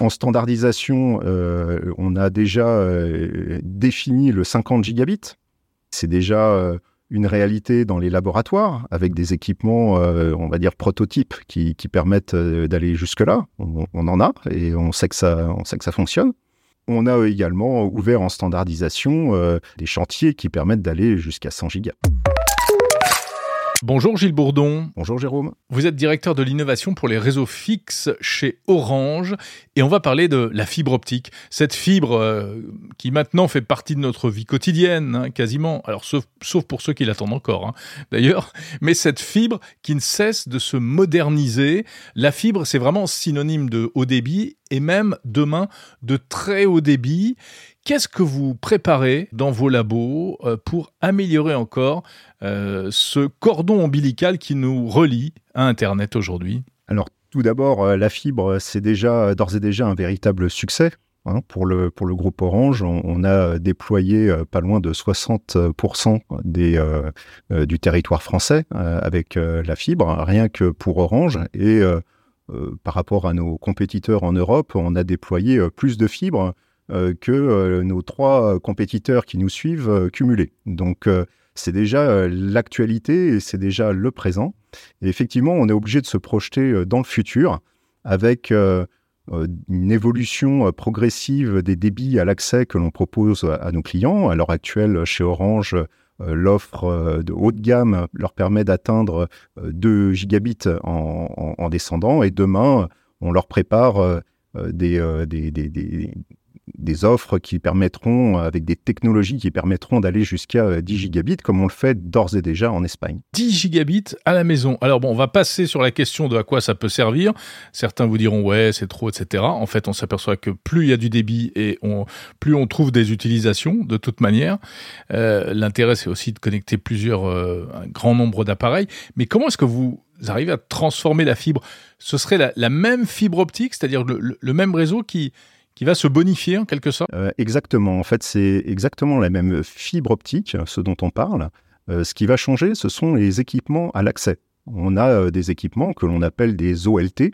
En standardisation, on a déjà défini le 50 gigabits. C'est déjà une réalité dans les laboratoires avec des équipements, on va dire prototypes, qui, permettent d'aller jusque-là. On, on, en a et on sait que ça, on sait que ça fonctionne. On a également ouvert en standardisation des chantiers qui permettent d'aller jusqu'à 100 gigas. Bonjour Gilles Bourdon. Bonjour Jérôme. Vous êtes directeur de l'innovation pour les réseaux fixes chez Orange et on va parler de la fibre optique. Cette fibre euh, qui maintenant fait partie de notre vie quotidienne, hein, quasiment. Alors sauf, pour ceux qui l'attendent encore, hein, d'ailleurs. Mais cette fibre qui ne cesse de se moderniser. La fibre, c'est vraiment synonyme de haut débit et même demain de très haut débit. Qu'est-ce que vous préparez dans vos labos euh, pour améliorer encore euh, ce cordon ombilical qui nous relie à Internet aujourd'hui? Alors tout d'abord, euh, la fibre, c'est déjà d'ores et déjà un véritable succès. Hein, pour, le, pour le groupe Orange, on, a déployé pas loin de 60% des, du territoire français avec la fibre, rien que pour Orange. Et par rapport à nos compétiteurs en Europe, on a déployé plus de fibres euh, que euh, nos trois compétiteurs qui nous suivent euh, cumulés. Donc c'est déjà l'actualité et c'est déjà le présent. Et effectivement, on est obligé de se projeter dans le futur avec une évolution progressive des débits à l'accès que l'on propose à nos clients. À l'heure actuelle, chez Orange, l'offre de haut de gamme leur permet d'atteindre 2 gigabits en, descendant et demain, on leur prépare des, des offres qui permettront, avec des technologies qui permettront d'aller jusqu'à 10 euh, gigabits, comme on le fait d'ores et déjà en Espagne. 10 gigabits à la maison. Alors bon, on va passer sur la question de à quoi ça peut servir. Certains vous diront ouais, c'est trop, etc. En fait, on s'aperçoit que plus il y a du débit et plus on trouve des utilisations de toute manière. Euh, l'intérêt, c'est aussi de connecter plusieurs, euh, un grand nombre d'appareils. Mais comment est-ce que vous arrivez à transformer la fibre? Ce serait la, même fibre optique, c'est-à-dire le même réseau qui qui va se bonifier en quelque sorte euh, Exactement. En fait, c'est exactement la même fibre optique, ce dont on parle. Euh, ce qui va changer, ce sont les équipements à l'accès. On a euh, des équipements que l'on appelle des OLT,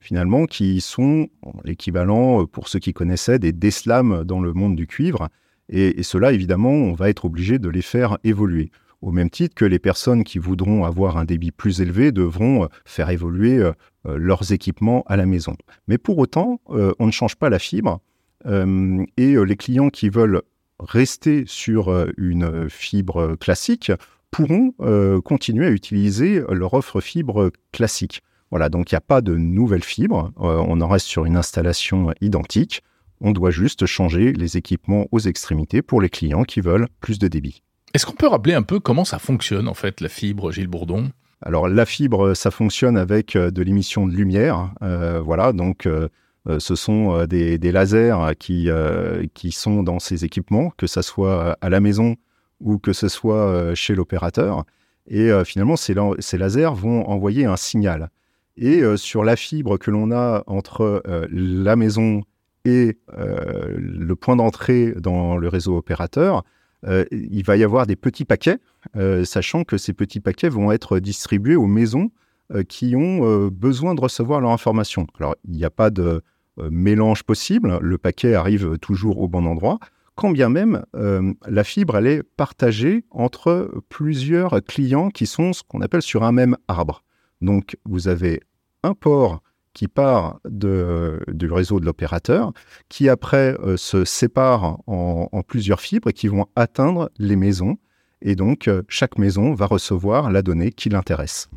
finalement, qui sont l'équivalent, pour ceux qui connaissaient, des DSLAM dans le monde du cuivre. Et, et cela, évidemment, on va être obligé de les faire évoluer au même titre que les personnes qui voudront avoir un débit plus élevé devront faire évoluer euh, leurs équipements à la maison. Mais pour autant, euh, on ne change pas la fibre euh, et les clients qui veulent rester sur une fibre classique pourront continuer à utiliser leur offre fibre classique. Voilà, donc il n'y a pas de nouvelle fibre, on en reste sur une installation identique. On doit juste changer les équipements aux extrémités pour les clients qui veulent plus de débit. Est-ce qu'on peut rappeler un peu comment ça fonctionne en fait la fibre, Gilles Bourdon? Alors la fibre, ça fonctionne avec euh, de l'émission de lumière. Euh, voilà, donc euh, ce sont des, lasers qui, qui sont dans ces équipements, que ce soit à la maison ou que ce soit chez l'opérateur. Et finalement, ces, lasers vont envoyer un signal. Et sur la fibre que l'on a entre la maison et le point d'entrée dans le réseau opérateur, euh, il va y avoir des petits paquets, euh, sachant que ces petits paquets vont être distribués aux maisons euh, qui ont besoin de recevoir leur information. Alors, il n'y a pas de mélange possible, le paquet arrive toujours au bon endroit, quand bien même la fibre, elle est partagée entre plusieurs clients qui sont ce qu'on appelle sur un même arbre. Donc, vous avez un port qui part de, du réseau de l'opérateur, qui après euh, se sépare en, plusieurs fibres et qui vont atteindre les maisons. Et donc, euh, chaque maison va recevoir la donnée qui l'intéresse.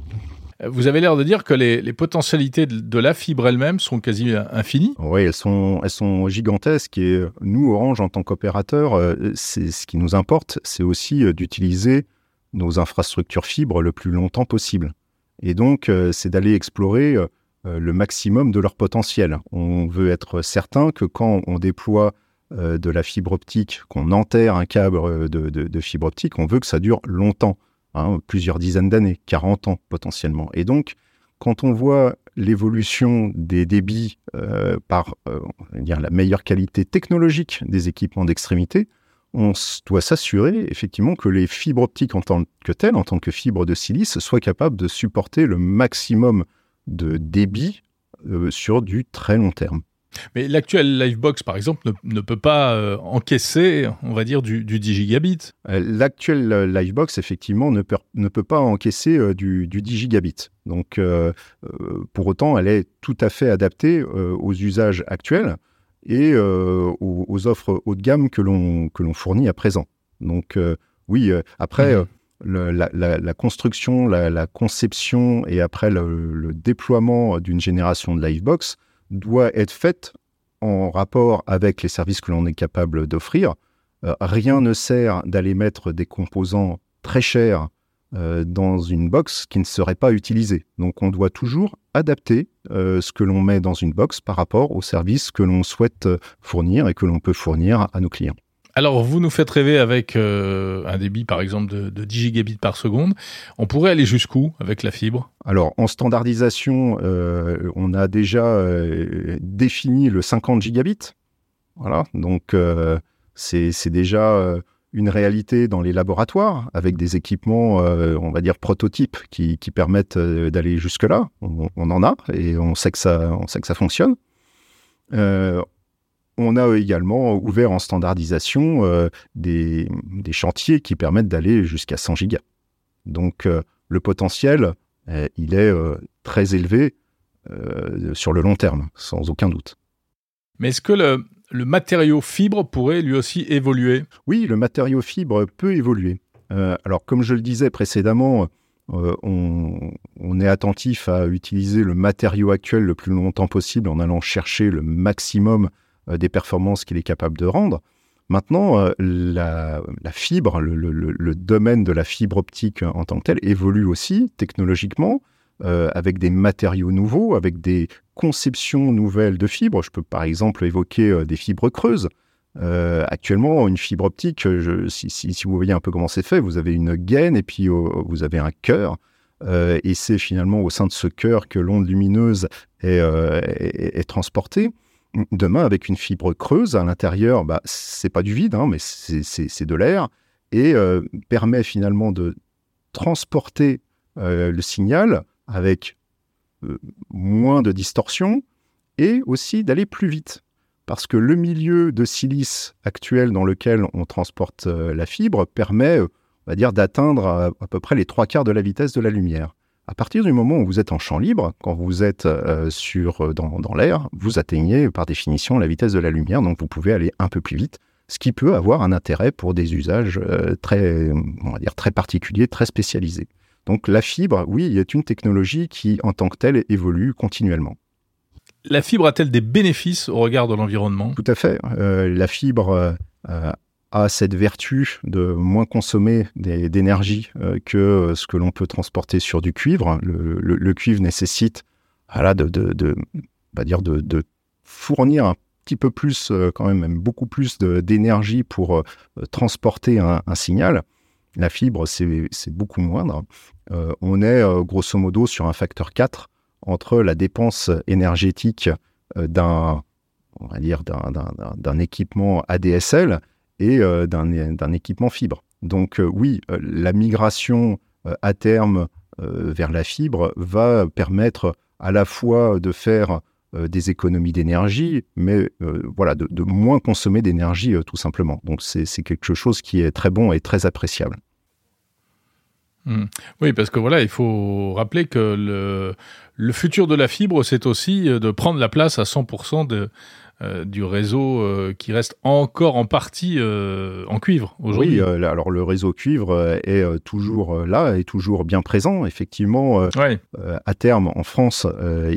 Vous avez l'air de dire que les, potentialités de, la fibre elle-même sont quasi infinies. Oui, elles sont, elles sont gigantesques. Et euh, nous, Orange, en tant qu'opérateur, c'est ce qui nous importe, c'est aussi d'utiliser nos infrastructures fibres le plus longtemps possible. Et donc, c'est d'aller explorer euh, le maximum de leur potentiel. On veut être certain que quand on déploie euh, de la fibre optique, qu'on enterre un câble euh, de, fibre optique, on veut que ça dure longtemps, hein, plusieurs dizaines d'années, 40 ans potentiellement. Et donc, quand on voit l'évolution des débits par la meilleure qualité technologique des équipements d'extrémité, on doit s'assurer effectivement que les fibres optiques en tant que telles, en tant que fibres de silice, soient capables de supporter le maximum de débit euh, sur du très long terme. Mais l'actuel Livebox, par exemple, ne, peut pas euh, encaisser, on va dire, du, 10 gigabits. Euh, l'actuel euh, Livebox, effectivement, ne peut, ne peut pas encaisser du, 10 gigabits. Donc, pour autant, elle est tout à fait adaptée aux usages actuels et aux, offres haut de gamme que l'on fournit à présent. Donc, oui, après... La, construction, la, conception et après le, le déploiement d'une génération de Livebox doit être faite en rapport avec les services que l'on est capable d'offrir. Euh, rien ne sert d'aller mettre des composants très chers euh, dans une box qui ne serait pas utilisée. Donc on doit toujours adapter euh, ce que l'on met dans une box par rapport aux services que l'on souhaite fournir et que l'on peut fournir à nos clients. Alors, vous nous faites rêver avec euh, un débit, par exemple, de, 10 gigabits par seconde. On pourrait aller jusqu'où avec la fibre? Alors, en standardisation, euh, on a déjà euh, défini le 50 gigabits. Voilà, donc c'est déjà une réalité dans les laboratoires avec des équipements, on va dire, prototypes qui, permettent d'aller jusque-là. On, on, en a et on sait que ça, on sait que ça fonctionne. On a également ouvert en standardisation euh, des, chantiers qui permettent d'aller jusqu'à 100 gigas. Donc euh, le potentiel, euh, il est très élevé sur le long terme, sans aucun doute. Mais est-ce que le, matériau fibre pourrait lui aussi évoluer? Oui, le matériau fibre peut évoluer. alors comme je le disais précédemment, on, on, est attentif à utiliser le matériau actuel le plus longtemps possible en allant chercher le maximum des performances qu'il est capable de rendre. Maintenant, euh, la, fibre, le, domaine de la fibre optique en tant que tel évolue aussi technologiquement, euh, avec des matériaux nouveaux, avec des conceptions nouvelles de fibres. Je peux par exemple évoquer des fibres creuses. actuellement, une fibre optique, si, vous voyez un peu comment c'est fait, vous avez une gaine et puis vous avez un cœur. et c'est finalement au sein de ce cœur que l'onde lumineuse est transportée. Demain, avec une fibre creuse à l'intérieur, bah, c'est pas du vide, hein, mais c'est de l'air, et euh, permet finalement de transporter euh, le signal avec euh, moins de distorsion et aussi d'aller plus vite. Parce que le milieu de silice actuel dans lequel on transporte la fibre permet, on dire, d'atteindre à peu près les trois quarts de la vitesse de la lumière. À partir du moment où vous êtes en champ libre, quand vous êtes euh, sur, euh, dans, dans l'air, vous atteignez par définition la vitesse de la lumière, donc vous pouvez aller un peu plus vite, ce qui peut avoir un intérêt pour des usages euh, très, on va dire, très particuliers, très spécialisés. Donc la fibre, oui, est une technologie qui, en tant que telle, évolue continuellement. La fibre a-t-elle des bénéfices au regard de l'environnement? Tout à fait. la fibre a cette vertu de moins consommer d'énergie euh, que euh, ce que l'on peut transporter sur du cuivre. Le, cuivre nécessite voilà, de, dire de, fournir un petit peu plus, euh, quand même, même beaucoup plus d'énergie pour transporter un, signal. La fibre, c'est beaucoup moindre. on est grosso modo sur un facteur 4 entre la dépense énergétique d'un équipement ADSL et euh, d'un équipement fibre. Donc euh, oui, euh, la migration à terme vers la fibre va permettre à la fois de faire des économies d'énergie, mais voilà, de, moins consommer d'énergie tout simplement. Donc c'est quelque chose qui est très bon et très appréciable. Mmh. Oui, parce que voilà, il faut rappeler que le, futur de la fibre, c'est aussi de prendre la place à 100% de, du réseau euh, qui reste encore en partie euh, en cuivre aujourd'hui. Oui, alors le réseau cuivre est toujours là, est toujours bien présent. Effectivement, à terme, en France,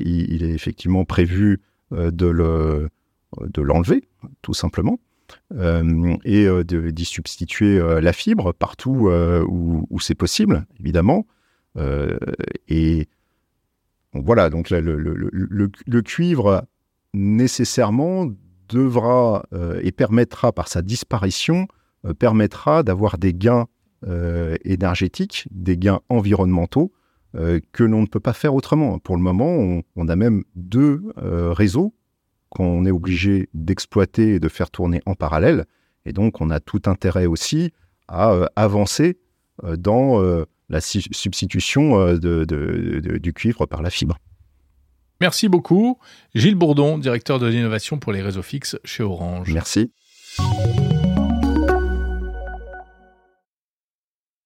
il, est effectivement prévu de le de l'enlever, tout simplement. et d'y substituer la fibre partout où, c'est possible, évidemment. et voilà, donc le, le, cuivre nécessairement devra euh, et permettra par sa disparition, euh, permettra d'avoir des gains euh, énergétiques, des gains environnementaux que l'on ne peut pas faire autrement. Pour le moment, on, a même deux réseaux qu'on est obligé d'exploiter et de faire tourner en parallèle. Et donc, on a tout intérêt aussi à avancer dans la substitution du cuivre par la fibre. Merci beaucoup. Gilles Bourdon, directeur de l'innovation pour les réseaux fixes chez Orange. Merci.